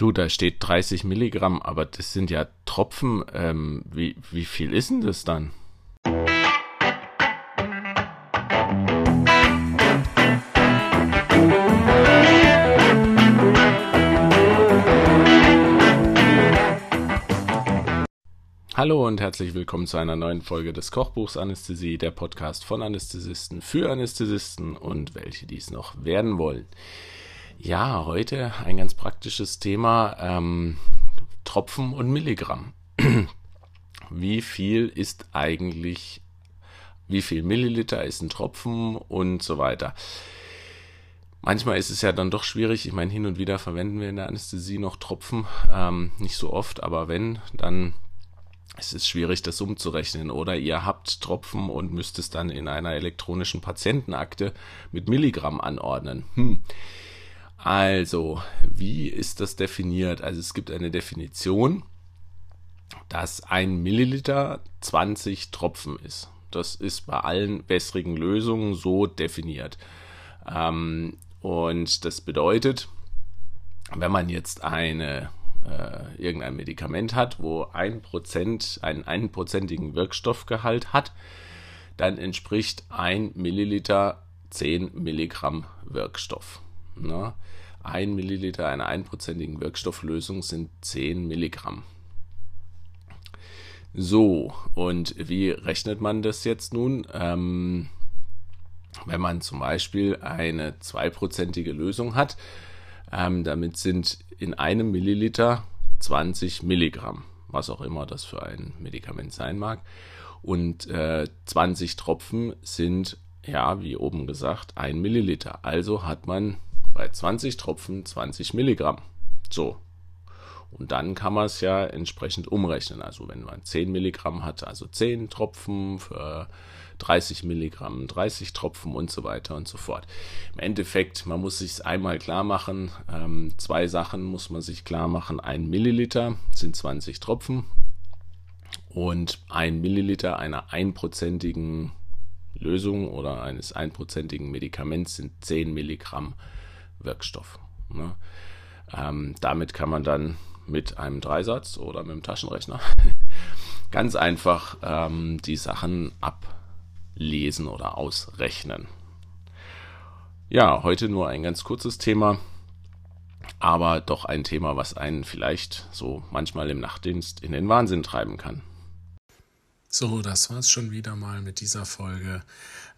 Du, da steht 30 Milligramm, aber das sind ja Tropfen. Ähm, wie, wie viel ist denn das dann? Hallo und herzlich willkommen zu einer neuen Folge des Kochbuchs Anästhesie, der Podcast von Anästhesisten für Anästhesisten und welche dies noch werden wollen. Ja, heute ein ganz praktisches Thema, ähm, Tropfen und Milligramm. wie viel ist eigentlich, wie viel Milliliter ist ein Tropfen und so weiter. Manchmal ist es ja dann doch schwierig. Ich meine, hin und wieder verwenden wir in der Anästhesie noch Tropfen. Ähm, nicht so oft, aber wenn, dann es ist schwierig, das umzurechnen. Oder ihr habt Tropfen und müsst es dann in einer elektronischen Patientenakte mit Milligramm anordnen. Hm. Also, wie ist das definiert? Also es gibt eine Definition, dass ein Milliliter 20 Tropfen ist. Das ist bei allen wässrigen Lösungen so definiert. Ähm, und das bedeutet, wenn man jetzt eine äh, irgendein Medikament hat, wo ein Prozent, einen einprozentigen Wirkstoffgehalt hat, dann entspricht ein Milliliter 10 Milligramm Wirkstoff. Ne? Ein Milliliter einer einprozentigen Wirkstofflösung sind 10 Milligramm. So, und wie rechnet man das jetzt nun? Ähm, wenn man zum Beispiel eine zweiprozentige Lösung hat, ähm, damit sind in einem Milliliter 20 Milligramm, was auch immer das für ein Medikament sein mag. Und äh, 20 Tropfen sind, ja, wie oben gesagt, ein Milliliter. Also hat man bei 20 Tropfen 20 Milligramm. So. Und dann kann man es ja entsprechend umrechnen. Also wenn man 10 Milligramm hat, also 10 Tropfen für 30 Milligramm, 30 Tropfen und so weiter und so fort. Im Endeffekt, man muss sich einmal klar machen, ähm, zwei Sachen muss man sich klar machen. Ein Milliliter sind 20 Tropfen und ein Milliliter einer einprozentigen Lösung oder eines einprozentigen Medikaments sind 10 Milligramm Wirkstoff. Ne? Ähm, damit kann man dann mit einem Dreisatz oder mit dem Taschenrechner ganz einfach ähm, die Sachen ab lesen oder ausrechnen. Ja, heute nur ein ganz kurzes Thema, aber doch ein Thema, was einen vielleicht so manchmal im Nachtdienst in den Wahnsinn treiben kann. So, das war's schon wieder mal mit dieser Folge.